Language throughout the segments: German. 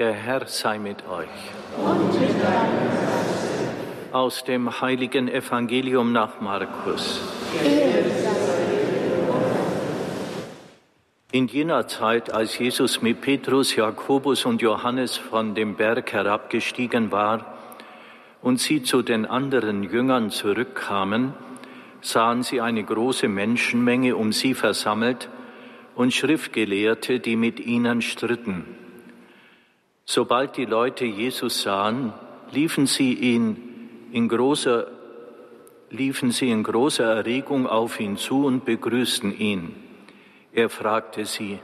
Der Herr sei mit euch. Aus dem heiligen Evangelium nach Markus. In jener Zeit, als Jesus mit Petrus, Jakobus und Johannes von dem Berg herabgestiegen war und sie zu den anderen Jüngern zurückkamen, sahen sie eine große Menschenmenge um sie versammelt und Schriftgelehrte, die mit ihnen stritten. Sobald die Leute Jesus sahen, liefen sie ihn in großer liefen sie in großer Erregung auf ihn zu und begrüßten ihn. Er fragte sie,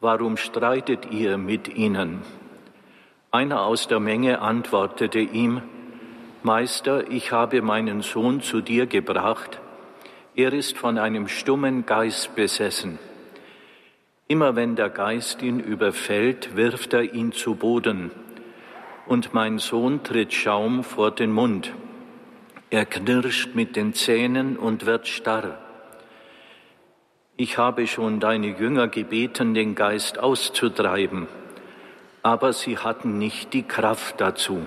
warum streitet ihr mit ihnen? Einer aus der Menge antwortete ihm, Meister, ich habe meinen Sohn zu dir gebracht, er ist von einem stummen Geist besessen. Immer wenn der Geist ihn überfällt, wirft er ihn zu Boden. Und mein Sohn tritt Schaum vor den Mund. Er knirscht mit den Zähnen und wird starr. Ich habe schon deine Jünger gebeten, den Geist auszutreiben, aber sie hatten nicht die Kraft dazu.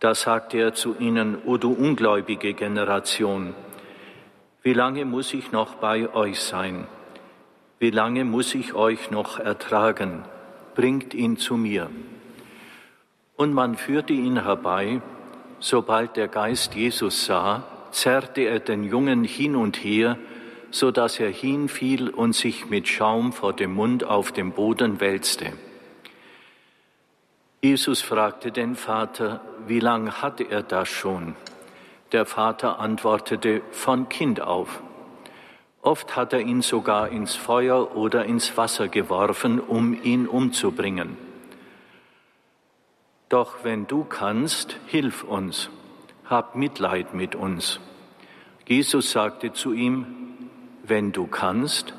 Da sagte er zu ihnen, O du ungläubige Generation, wie lange muss ich noch bei euch sein? Wie lange muss ich euch noch ertragen? Bringt ihn zu mir. Und man führte ihn herbei. Sobald der Geist Jesus sah, zerrte er den Jungen hin und her, so dass er hinfiel und sich mit Schaum vor dem Mund auf dem Boden wälzte. Jesus fragte den Vater, wie lang hatte er das schon? Der Vater antwortete, von Kind auf. Oft hat er ihn sogar ins Feuer oder ins Wasser geworfen, um ihn umzubringen. Doch wenn du kannst, hilf uns, hab Mitleid mit uns. Jesus sagte zu ihm, wenn du kannst,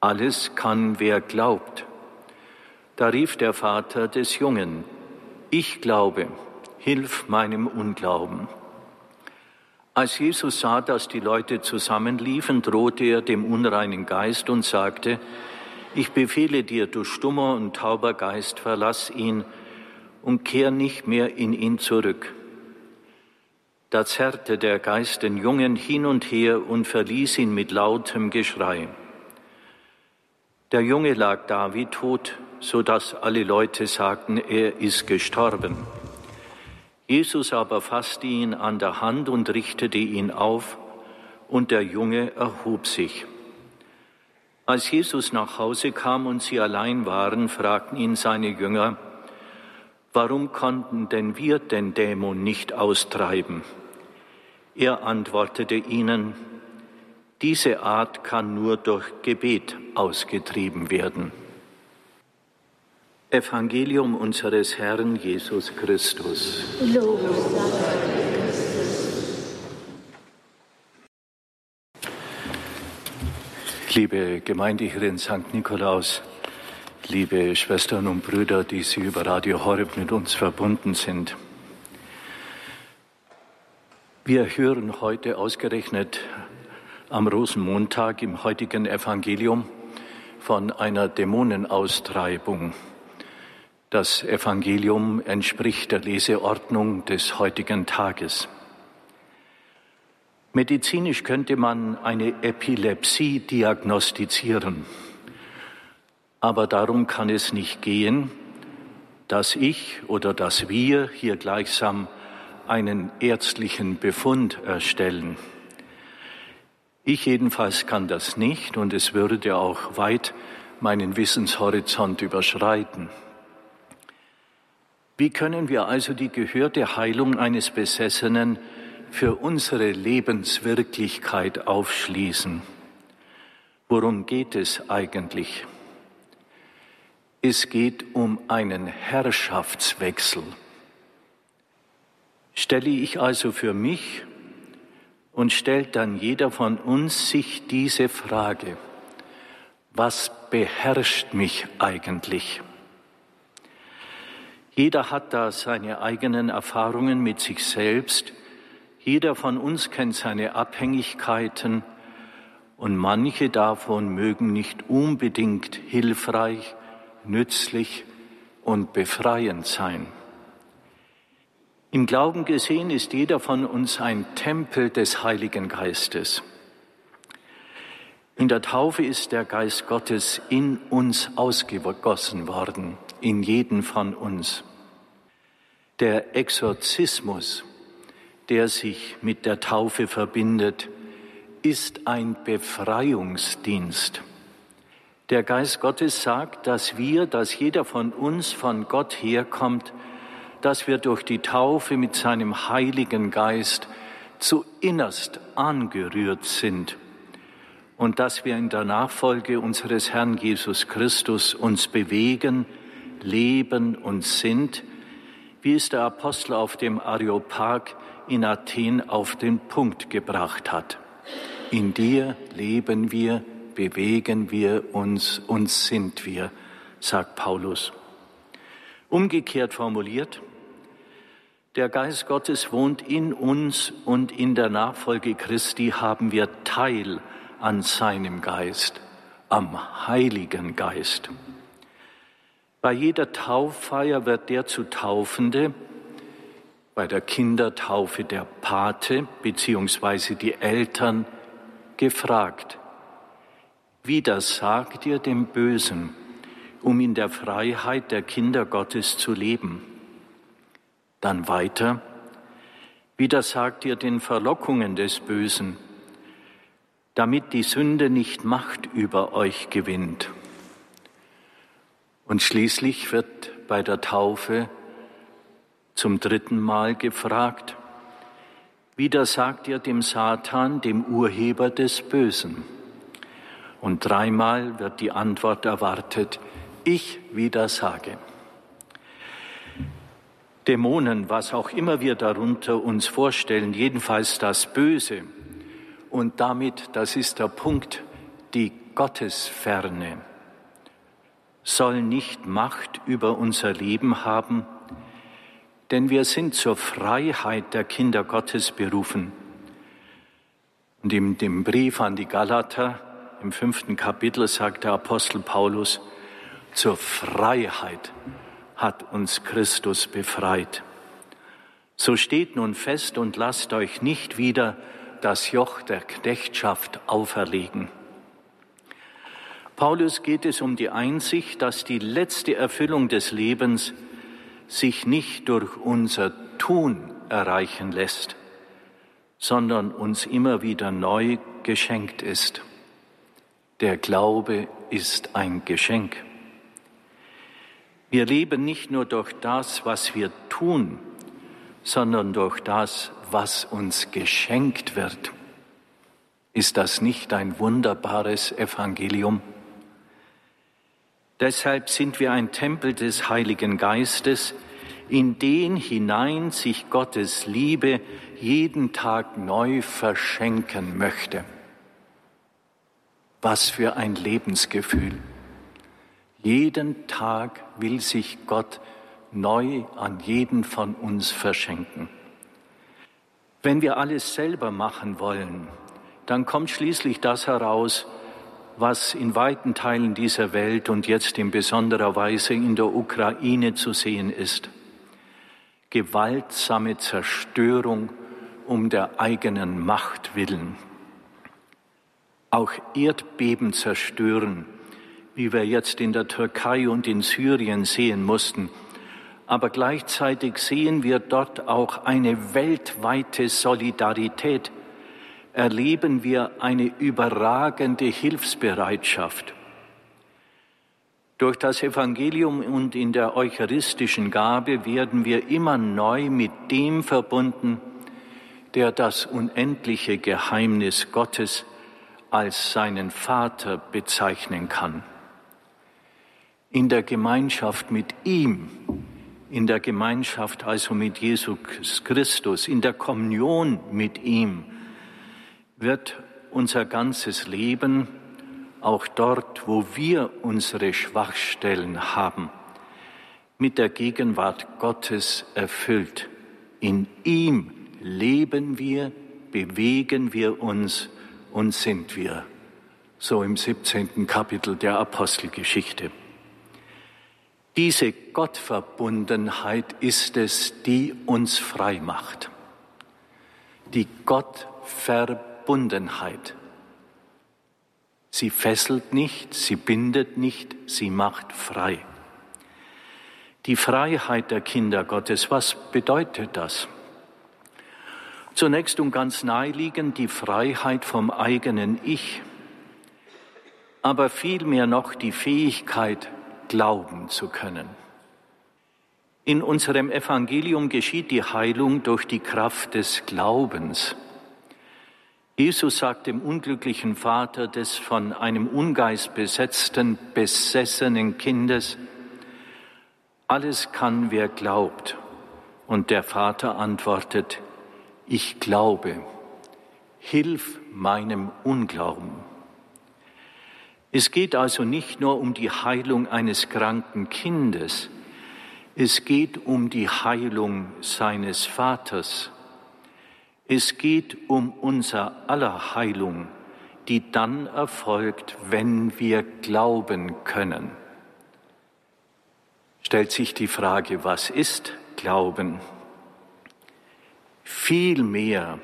alles kann, wer glaubt. Da rief der Vater des Jungen, ich glaube, hilf meinem Unglauben. Als Jesus sah, dass die Leute zusammenliefen, drohte er dem unreinen Geist und sagte, ich befehle dir, du stummer und tauber Geist, verlass ihn und kehr nicht mehr in ihn zurück. Da zerrte der Geist den Jungen hin und her und verließ ihn mit lautem Geschrei. Der Junge lag da wie tot, so dass alle Leute sagten, er ist gestorben. Jesus aber fasste ihn an der Hand und richtete ihn auf, und der Junge erhob sich. Als Jesus nach Hause kam und sie allein waren, fragten ihn seine Jünger, warum konnten denn wir den Dämon nicht austreiben? Er antwortete ihnen, diese Art kann nur durch Gebet ausgetrieben werden. Evangelium unseres Herrn Jesus Christus. Liebe Gemeinde hier in St. Nikolaus, liebe Schwestern und Brüder, die Sie über Radio Horeb mit uns verbunden sind. Wir hören heute ausgerechnet am Rosenmontag im heutigen Evangelium von einer Dämonenaustreibung das Evangelium entspricht der Leseordnung des heutigen Tages. Medizinisch könnte man eine Epilepsie diagnostizieren, aber darum kann es nicht gehen, dass ich oder dass wir hier gleichsam einen ärztlichen Befund erstellen. Ich jedenfalls kann das nicht und es würde auch weit meinen Wissenshorizont überschreiten. Wie können wir also die gehörte Heilung eines Besessenen für unsere Lebenswirklichkeit aufschließen? Worum geht es eigentlich? Es geht um einen Herrschaftswechsel. Stelle ich also für mich und stellt dann jeder von uns sich diese Frage, was beherrscht mich eigentlich? Jeder hat da seine eigenen Erfahrungen mit sich selbst. Jeder von uns kennt seine Abhängigkeiten und manche davon mögen nicht unbedingt hilfreich, nützlich, und befreiend sein. Im Glauben gesehen ist jeder von uns ein Tempel des Heiligen Geistes. In der Taufe ist der Geist Gottes in uns ausgegossen worden, in jeden von uns. Der Exorzismus, der sich mit der Taufe verbindet, ist ein Befreiungsdienst. Der Geist Gottes sagt, dass wir, dass jeder von uns von Gott herkommt, dass wir durch die Taufe mit seinem Heiligen Geist zu innerst angerührt sind und dass wir in der Nachfolge unseres Herrn Jesus Christus uns bewegen, leben und sind, wie es der Apostel auf dem Areopag in Athen auf den Punkt gebracht hat. In dir leben wir, bewegen wir uns und sind wir, sagt Paulus. Umgekehrt formuliert, der Geist Gottes wohnt in uns und in der Nachfolge Christi haben wir Teil an seinem Geist, am Heiligen Geist. Bei jeder Tauffeier wird der zu Taufende, bei der Kindertaufe der Pate bzw. die Eltern gefragt, wie das sagt ihr dem Bösen, um in der Freiheit der Kinder Gottes zu leben? Dann weiter, widersagt ihr den Verlockungen des Bösen, damit die Sünde nicht Macht über euch gewinnt. Und schließlich wird bei der Taufe zum dritten Mal gefragt, widersagt ihr dem Satan, dem Urheber des Bösen? Und dreimal wird die Antwort erwartet, ich widersage. Dämonen, was auch immer wir darunter uns vorstellen, jedenfalls das Böse. Und damit, das ist der Punkt, die Gottesferne soll nicht Macht über unser Leben haben, denn wir sind zur Freiheit der Kinder Gottes berufen. Und in dem Brief an die Galater im fünften Kapitel sagt der Apostel Paulus, zur Freiheit hat uns Christus befreit. So steht nun fest und lasst euch nicht wieder das Joch der Knechtschaft auferlegen. Paulus geht es um die Einsicht, dass die letzte Erfüllung des Lebens sich nicht durch unser Tun erreichen lässt, sondern uns immer wieder neu geschenkt ist. Der Glaube ist ein Geschenk. Wir leben nicht nur durch das, was wir tun, sondern durch das, was uns geschenkt wird. Ist das nicht ein wunderbares Evangelium? Deshalb sind wir ein Tempel des Heiligen Geistes, in den hinein sich Gottes Liebe jeden Tag neu verschenken möchte. Was für ein Lebensgefühl. Jeden Tag will sich Gott neu an jeden von uns verschenken. Wenn wir alles selber machen wollen, dann kommt schließlich das heraus, was in weiten Teilen dieser Welt und jetzt in besonderer Weise in der Ukraine zu sehen ist. Gewaltsame Zerstörung um der eigenen Macht willen. Auch Erdbeben zerstören wie wir jetzt in der Türkei und in Syrien sehen mussten. Aber gleichzeitig sehen wir dort auch eine weltweite Solidarität, erleben wir eine überragende Hilfsbereitschaft. Durch das Evangelium und in der eucharistischen Gabe werden wir immer neu mit dem verbunden, der das unendliche Geheimnis Gottes als seinen Vater bezeichnen kann in der Gemeinschaft mit ihm, in der Gemeinschaft also mit Jesus Christus, in der Kommunion mit ihm, wird unser ganzes Leben, auch dort, wo wir unsere Schwachstellen haben, mit der Gegenwart Gottes erfüllt. In ihm leben wir, bewegen wir uns und sind wir. So im 17. Kapitel der Apostelgeschichte. Diese Gottverbundenheit ist es, die uns frei macht. Die Gottverbundenheit. Sie fesselt nicht, sie bindet nicht, sie macht frei. Die Freiheit der Kinder Gottes, was bedeutet das? Zunächst und ganz naheliegend die Freiheit vom eigenen Ich, aber vielmehr noch die Fähigkeit, glauben zu können. In unserem Evangelium geschieht die Heilung durch die Kraft des Glaubens. Jesus sagt dem unglücklichen Vater des von einem Ungeist besetzten, besessenen Kindes, alles kann, wer glaubt. Und der Vater antwortet, ich glaube, hilf meinem Unglauben. Es geht also nicht nur um die Heilung eines kranken Kindes, es geht um die Heilung seines Vaters. Es geht um unser aller Heilung, die dann erfolgt, wenn wir glauben können. Stellt sich die Frage, was ist Glauben? Viel mehr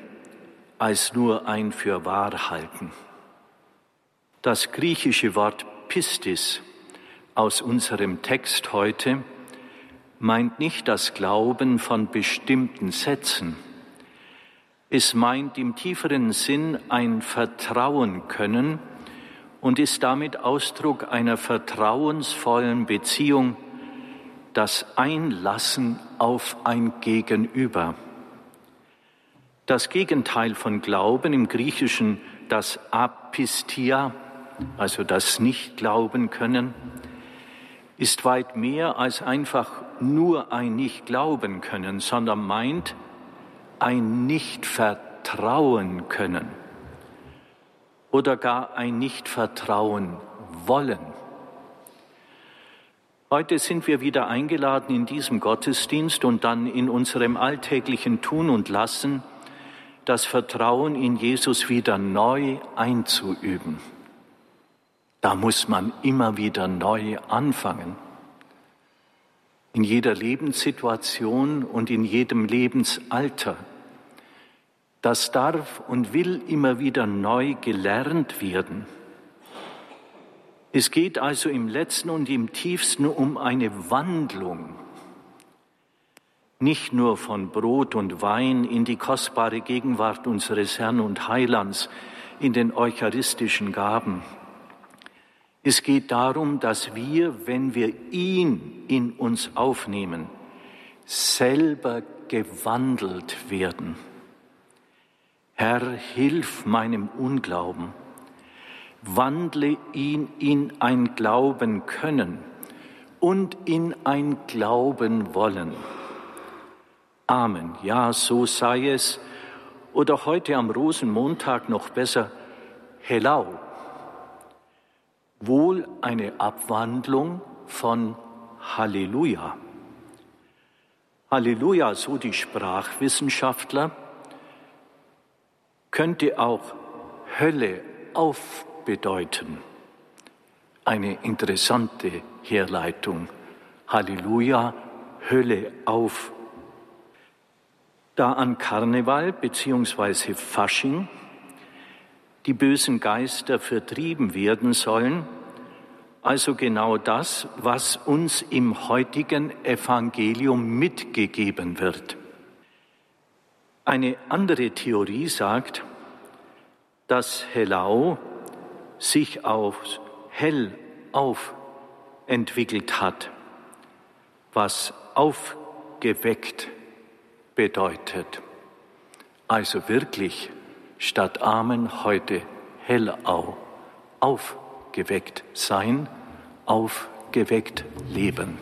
als nur ein für wahr. Das griechische Wort Pistis aus unserem Text heute meint nicht das Glauben von bestimmten Sätzen. Es meint im tieferen Sinn ein Vertrauen können und ist damit Ausdruck einer vertrauensvollen Beziehung, das Einlassen auf ein Gegenüber. Das Gegenteil von Glauben im Griechischen, das Apistia, also das Nicht-Glauben können, ist weit mehr als einfach nur ein Nicht-Glauben können, sondern meint ein Nicht-Vertrauen können oder gar ein Nicht-Vertrauen wollen. Heute sind wir wieder eingeladen in diesem Gottesdienst und dann in unserem alltäglichen Tun und Lassen das Vertrauen in Jesus wieder neu einzuüben. Da muss man immer wieder neu anfangen. In jeder Lebenssituation und in jedem Lebensalter. Das darf und will immer wieder neu gelernt werden. Es geht also im letzten und im tiefsten um eine Wandlung, nicht nur von Brot und Wein in die kostbare Gegenwart unseres Herrn und Heilands, in den eucharistischen Gaben, es geht darum, dass wir, wenn wir ihn in uns aufnehmen, selber gewandelt werden. Herr, hilf meinem Unglauben, wandle ihn in ein Glauben können und in ein Glauben wollen. Amen. Ja, so sei es. Oder heute am Rosenmontag noch besser, Hellau wohl eine Abwandlung von Halleluja. Halleluja, so die Sprachwissenschaftler, könnte auch Hölle aufbedeuten. Eine interessante Herleitung. Halleluja, Hölle auf. Da an Karneval bzw. Fasching die bösen Geister vertrieben werden sollen, also genau das, was uns im heutigen Evangelium mitgegeben wird. Eine andere Theorie sagt, dass Hellau sich auf hell auf entwickelt hat, was aufgeweckt bedeutet. Also wirklich statt Amen heute Hellau. Aufgeweckt sein, aufgeweckt leben.